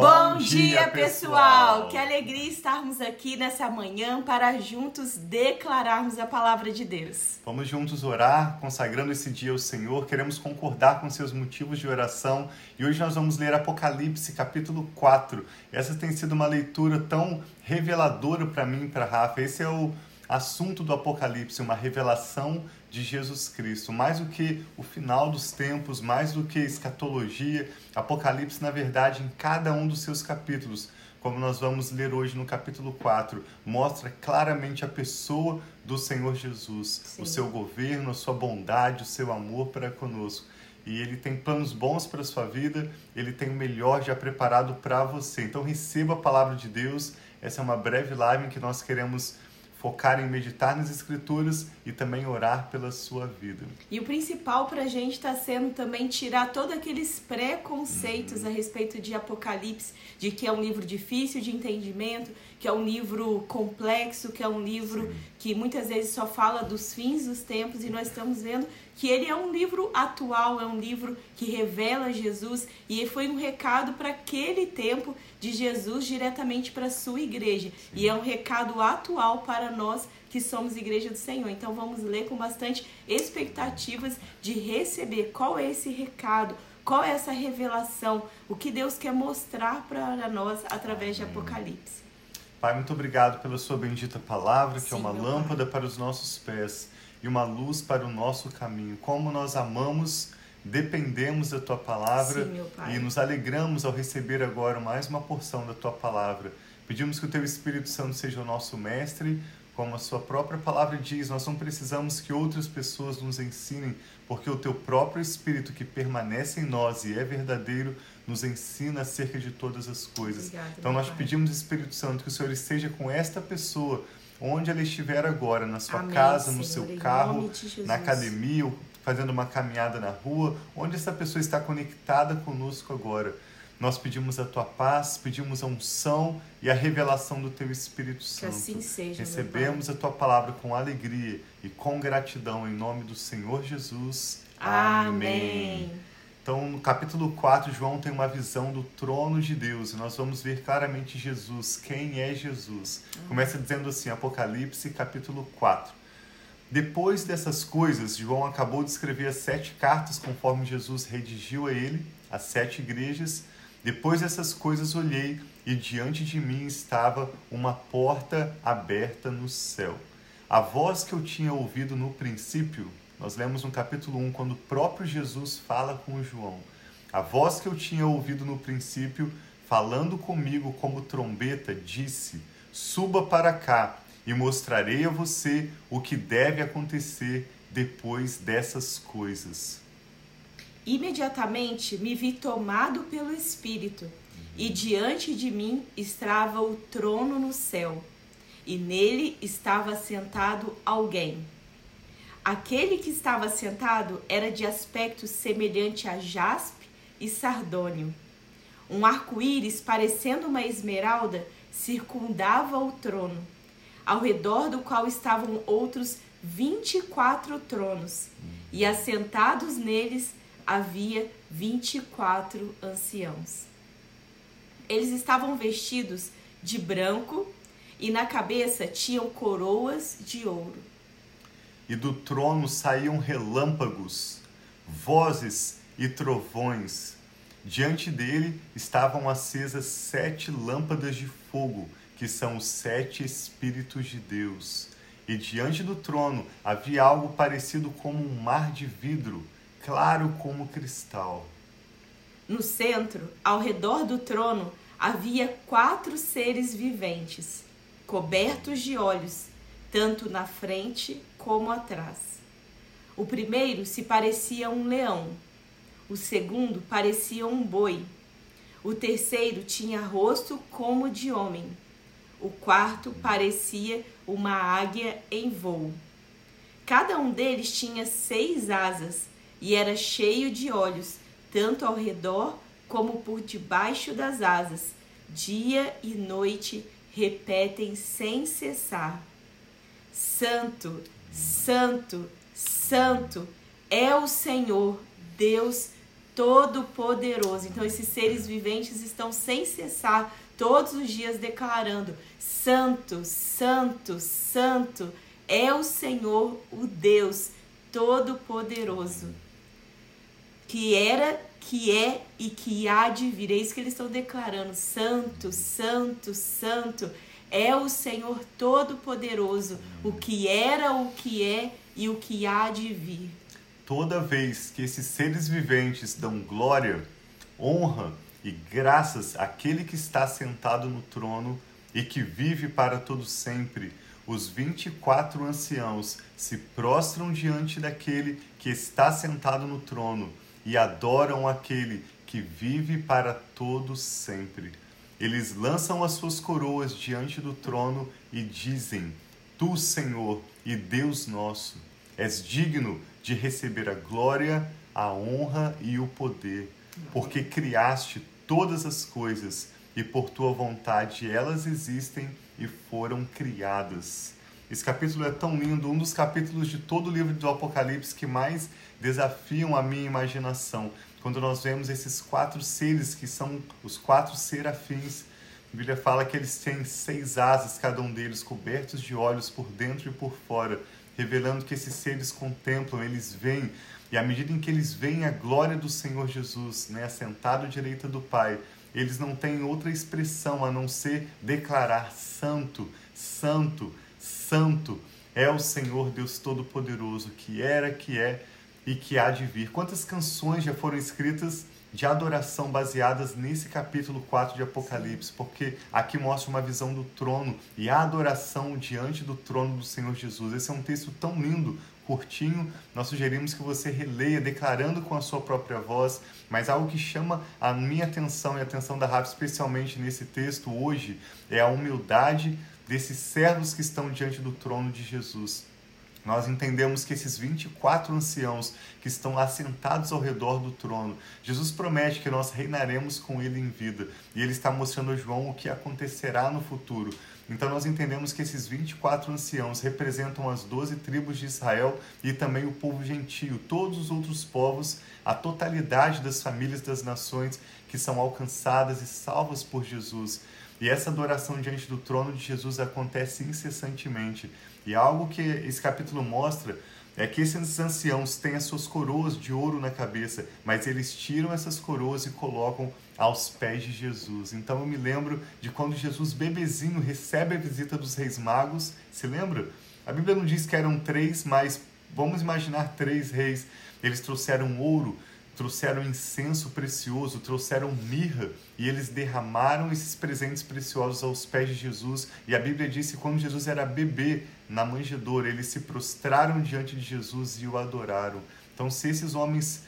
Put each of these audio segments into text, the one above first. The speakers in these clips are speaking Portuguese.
Bom, dia, pessoal! Que alegria estarmos aqui nessa manhã para juntos declararmos a palavra de Deus. Vamos juntos orar, consagrando esse dia ao Senhor. Queremos concordar com seus motivos de oração e hoje nós vamos ler Apocalipse, capítulo 4. Essa tem sido uma leitura tão reveladora para mim e para Rafa. Esse é o assunto do Apocalipse, uma revelação de Jesus Cristo. Mais do que o final dos tempos, mais do que escatologia, Apocalipse, na verdade, em cada um dos seus capítulos, como nós vamos ler hoje no capítulo 4, mostra claramente a pessoa do Senhor Jesus, Sim. o seu governo, a sua bondade, o seu amor para conosco. E ele tem planos bons para a sua vida, ele tem o melhor já preparado para você. Então receba a palavra de Deus. Essa é uma breve live em que nós queremos focar em meditar nas escrituras e também orar pela sua vida. E o principal para a gente está sendo também tirar todos aqueles preconceitos uhum. a respeito de Apocalipse, de que é um livro difícil de entendimento, que é um livro complexo, que é um livro Sim. Que muitas vezes só fala dos fins dos tempos e nós estamos vendo que ele é um livro atual, é um livro que revela Jesus e foi um recado para aquele tempo de Jesus diretamente para a sua igreja. Sim. E é um recado atual para nós que somos igreja do Senhor. Então vamos ler com bastante expectativas de receber qual é esse recado, qual é essa revelação, o que Deus quer mostrar para nós através de Apocalipse. Pai, muito obrigado pela sua bendita palavra, que Sim, é uma lâmpada pai. para os nossos pés e uma luz para o nosso caminho. Como nós amamos, dependemos da tua palavra Sim, e nos alegramos ao receber agora mais uma porção da tua palavra. Pedimos que o teu Espírito Santo seja o nosso mestre, como a sua própria palavra diz, nós não precisamos que outras pessoas nos ensinem, porque o teu próprio Espírito que permanece em nós e é verdadeiro, nos ensina acerca de todas as coisas. Obrigada, então nós pai. pedimos, Espírito Santo, que o Senhor esteja com esta pessoa onde ela estiver agora, na sua Amém, casa, no Senhor, seu carro, na academia, fazendo uma caminhada na rua, onde essa pessoa está conectada conosco agora. Nós pedimos a tua paz, pedimos a unção e a revelação do teu Espírito Santo. Que assim seja. Recebemos a tua palavra com alegria e com gratidão em nome do Senhor Jesus. Amém. Amém. Então, no capítulo 4, João tem uma visão do trono de Deus e nós vamos ver claramente Jesus. Quem é Jesus? Começa dizendo assim, Apocalipse, capítulo 4. Depois dessas coisas, João acabou de escrever as sete cartas conforme Jesus redigiu a ele, as sete igrejas. Depois dessas coisas, olhei e diante de mim estava uma porta aberta no céu. A voz que eu tinha ouvido no princípio nós lemos no capítulo 1, quando o próprio Jesus fala com João. A voz que eu tinha ouvido no princípio, falando comigo como trombeta, disse: Suba para cá e mostrarei a você o que deve acontecer depois dessas coisas. Imediatamente me vi tomado pelo Espírito, e diante de mim estava o trono no céu, e nele estava sentado alguém Aquele que estava sentado era de aspecto semelhante a jaspe e sardônio. Um arco-íris, parecendo uma esmeralda, circundava o trono, ao redor do qual estavam outros vinte e quatro tronos, e assentados neles havia vinte e quatro anciãos. Eles estavam vestidos de branco e na cabeça tinham coroas de ouro e do trono saíam relâmpagos, vozes e trovões. Diante dele estavam acesas sete lâmpadas de fogo, que são os sete Espíritos de Deus. E diante do trono havia algo parecido como um mar de vidro, claro como cristal. No centro, ao redor do trono, havia quatro seres viventes, cobertos de olhos, tanto na frente como atrás. O primeiro se parecia um leão, o segundo parecia um boi, o terceiro tinha rosto como de homem, o quarto parecia uma águia em voo. Cada um deles tinha seis asas e era cheio de olhos, tanto ao redor como por debaixo das asas. Dia e noite repetem sem cessar: Santo, Santo, Santo é o Senhor, Deus Todo-Poderoso. Então, esses seres viventes estão sem cessar todos os dias declarando: Santo, Santo, Santo é o Senhor, o Deus Todo-Poderoso, que era, que é e que há de vir. É isso que eles estão declarando: Santo, Santo, Santo é o Senhor Todo-Poderoso, o que era, o que é e o que há de vir. Toda vez que esses seres viventes dão glória, honra e graças àquele que está sentado no trono e que vive para todo sempre, os vinte e quatro anciãos se prostram diante daquele que está sentado no trono e adoram aquele que vive para todo sempre. Eles lançam as suas coroas diante do trono e dizem: Tu, Senhor e Deus nosso, és digno de receber a glória, a honra e o poder, porque criaste todas as coisas e por tua vontade elas existem e foram criadas. Esse capítulo é tão lindo, um dos capítulos de todo o livro do Apocalipse que mais desafiam a minha imaginação. Quando nós vemos esses quatro seres que são os quatro serafins, a Bíblia fala que eles têm seis asas, cada um deles cobertos de olhos por dentro e por fora, revelando que esses seres contemplam, eles veem, e à medida em que eles veem a glória do Senhor Jesus, né, assentado à direita do Pai, eles não têm outra expressão a não ser declarar: Santo, Santo, Santo é o Senhor Deus Todo-Poderoso, que era, que é e que há de vir. Quantas canções já foram escritas de adoração baseadas nesse capítulo 4 de Apocalipse, porque aqui mostra uma visão do trono e a adoração diante do trono do Senhor Jesus. Esse é um texto tão lindo, curtinho, nós sugerimos que você releia, declarando com a sua própria voz, mas algo que chama a minha atenção e a atenção da Rafa, especialmente nesse texto hoje, é a humildade desses servos que estão diante do trono de Jesus. Nós entendemos que esses 24 anciãos que estão assentados ao redor do trono, Jesus promete que nós reinaremos com ele em vida. E ele está mostrando a João o que acontecerá no futuro. Então nós entendemos que esses 24 anciãos representam as 12 tribos de Israel e também o povo gentio, todos os outros povos, a totalidade das famílias das nações que são alcançadas e salvas por Jesus. E essa adoração diante do trono de Jesus acontece incessantemente. E algo que esse capítulo mostra é que esses anciãos têm as suas coroas de ouro na cabeça, mas eles tiram essas coroas e colocam aos pés de Jesus. Então eu me lembro de quando Jesus, bebezinho, recebe a visita dos reis magos. Se lembra? A Bíblia não diz que eram três, mas vamos imaginar três reis. Eles trouxeram ouro, trouxeram incenso precioso, trouxeram mirra e eles derramaram esses presentes preciosos aos pés de Jesus. E a Bíblia diz que quando Jesus era bebê na manjedoura, eles se prostraram diante de Jesus e o adoraram. Então, se esses homens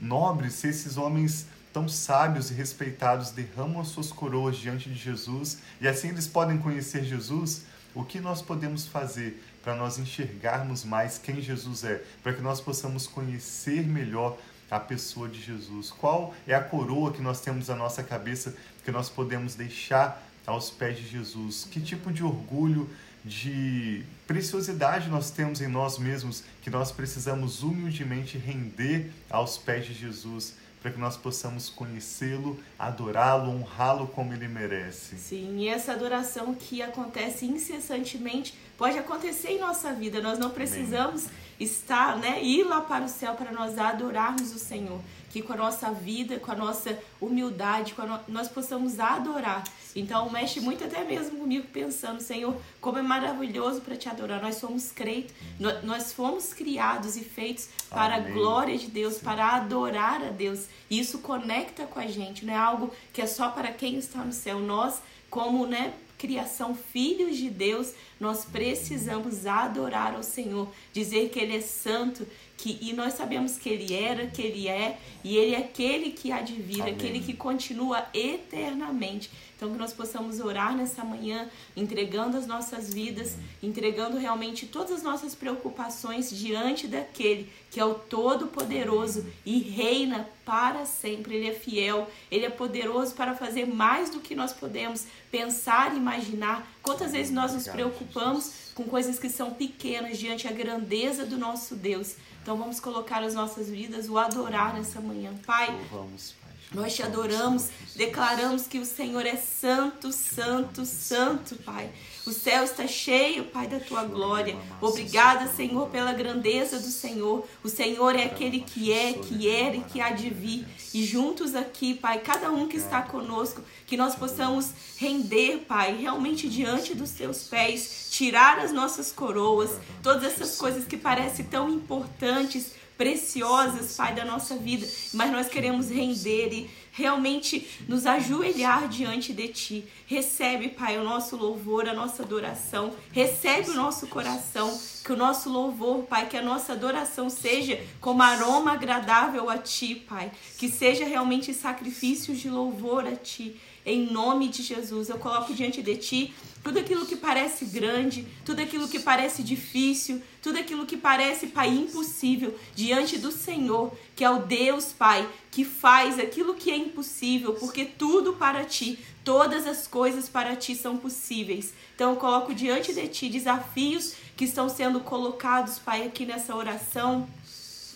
nobres, se esses homens tão sábios e respeitados derramam as suas coroas diante de Jesus e assim eles podem conhecer Jesus, o que nós podemos fazer para nós enxergarmos mais quem Jesus é, para que nós possamos conhecer melhor a pessoa de Jesus? Qual é a coroa que nós temos na nossa cabeça que nós podemos deixar aos pés de Jesus? Que tipo de orgulho, de preciosidade nós temos em nós mesmos que nós precisamos humildemente render aos pés de Jesus? para que nós possamos conhecê-lo, adorá-lo, honrá-lo como ele merece. Sim, e essa adoração que acontece incessantemente pode acontecer em nossa vida. Nós não precisamos Amém. estar, né, ir lá para o céu para nós adorarmos o Senhor que com a nossa vida, com a nossa humildade, com no... nós possamos adorar. Então, mexe muito até mesmo comigo pensando, Senhor, como é maravilhoso para te adorar. Nós somos crentes, nós fomos criados e feitos para Amém. a glória de Deus, Sim. para adorar a Deus. E isso conecta com a gente, não é algo que é só para quem está no céu. Nós, como, né, criação, filhos de Deus, nós precisamos adorar ao Senhor, dizer que Ele é santo, que, e nós sabemos que Ele era, que Ele é, e Ele é aquele que há de vir, Amém. aquele que continua eternamente. Então, que nós possamos orar nessa manhã, entregando as nossas vidas, entregando realmente todas as nossas preocupações diante daquele que é o Todo-Poderoso e reina para sempre. Ele é fiel, ele é poderoso para fazer mais do que nós podemos pensar e imaginar. Quantas vezes nós nos preocupamos com coisas que são pequenas diante da grandeza do nosso Deus. Então vamos colocar as nossas vidas, o adorar nessa manhã. Pai, vamos, nós te adoramos, declaramos que o Senhor é santo, santo, santo, Pai. O céu está cheio, Pai, da tua glória. Obrigada, Senhor, pela grandeza do Senhor. O Senhor é aquele que é, que era e que há de vir. E juntos aqui, Pai, cada um que está conosco, que nós possamos render, Pai, realmente diante dos teus pés, tirar as nossas coroas, todas essas coisas que parecem tão importantes preciosas, Pai, da nossa vida, mas nós queremos render e realmente nos ajoelhar diante de Ti. Recebe, Pai, o nosso louvor, a nossa adoração, recebe o nosso coração, que o nosso louvor, Pai, que a nossa adoração seja como aroma agradável a Ti, Pai, que seja realmente sacrifícios de louvor a Ti. Em nome de Jesus, eu coloco diante de Ti tudo aquilo que parece grande, tudo aquilo que parece difícil, tudo aquilo que parece, Pai, impossível diante do Senhor, que é o Deus, Pai, que faz aquilo que é impossível, porque tudo para ti, todas as coisas para ti são possíveis. Então eu coloco diante de ti desafios que estão sendo colocados, Pai, aqui nessa oração,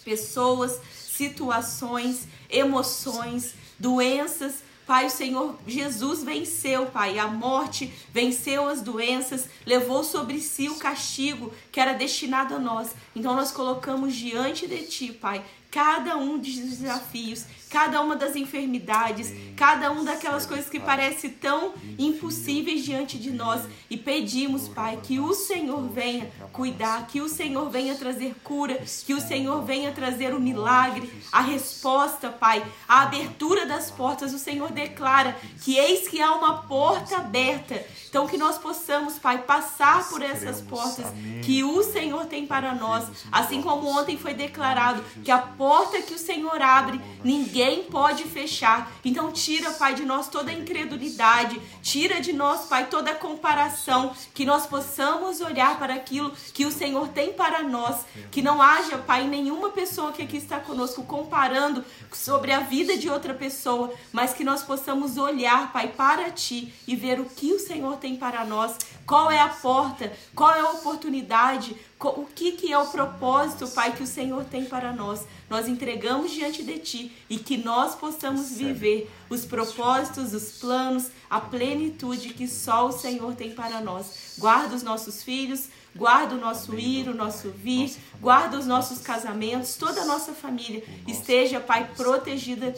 pessoas, situações, emoções, doenças, Pai, o Senhor Jesus venceu, Pai, a morte, venceu as doenças, levou sobre si o castigo que era destinado a nós. Então nós colocamos diante de Ti, Pai, cada um dos desafios, cada uma das enfermidades, cada uma daquelas coisas que parecem tão impossíveis diante de nós e pedimos, Pai, que o Senhor venha cuidar, que o Senhor venha trazer cura, que o Senhor venha trazer o milagre, a resposta, Pai, a abertura das portas. O Senhor declara que eis que há uma porta aberta. Então que nós possamos, Pai, passar por essas portas que o Senhor tem para nós, assim como ontem foi declarado que a porta que o Senhor abre, ninguém pode fechar. Então, tira, Pai, de nós toda a incredulidade, tira de nós, Pai, toda a comparação, que nós possamos olhar para aquilo que o Senhor tem para nós, que não haja, Pai, nenhuma pessoa que aqui está conosco comparando sobre a vida de outra pessoa, mas que nós possamos olhar, Pai, para Ti e ver o que o Senhor tem para nós, qual é a porta, qual é a oportunidade, o que, que é o propósito, Pai, que o Senhor tem para nós. Nós entregamos diante de Ti e que nós possamos viver os propósitos, os planos, a plenitude que só o Senhor tem para nós. Guarda os nossos filhos, guarda o nosso ir, o nosso vir, guarda os nossos casamentos, toda a nossa família esteja, Pai, protegida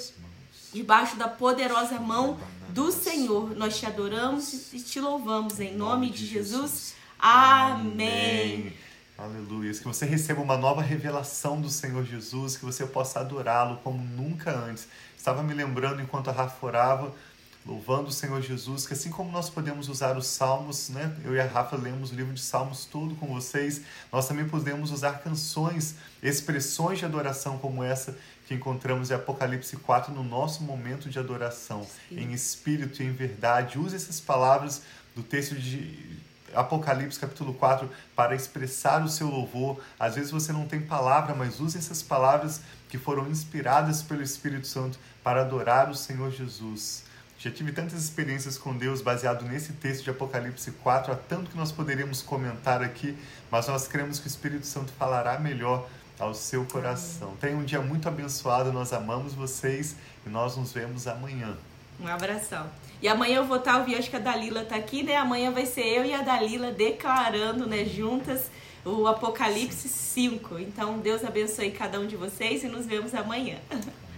debaixo da poderosa mão do Senhor. Nós te adoramos e te louvamos em nome de Jesus. Amém. Aleluia. Que você receba uma nova revelação do Senhor Jesus, que você possa adorá-lo como nunca antes. Estava me lembrando enquanto a Rafa orava, louvando o Senhor Jesus, que assim como nós podemos usar os salmos, né? Eu e a Rafa lemos o livro de salmos todo com vocês, nós também podemos usar canções, expressões de adoração como essa que encontramos em Apocalipse 4 no nosso momento de adoração, Sim. em espírito e em verdade. Use essas palavras do texto de Apocalipse capítulo 4 para expressar o seu louvor. Às vezes você não tem palavra, mas use essas palavras que foram inspiradas pelo Espírito Santo para adorar o Senhor Jesus. Já tive tantas experiências com Deus baseado nesse texto de Apocalipse 4, há tanto que nós poderíamos comentar aqui, mas nós cremos que o Espírito Santo falará melhor ao seu coração. Tenha um dia muito abençoado, nós amamos vocês e nós nos vemos amanhã. Um abração. E amanhã eu vou estar, eu vi, acho que a Dalila tá aqui, né? Amanhã vai ser eu e a Dalila declarando, né, juntas o Apocalipse 5. Então, Deus abençoe cada um de vocês e nos vemos amanhã.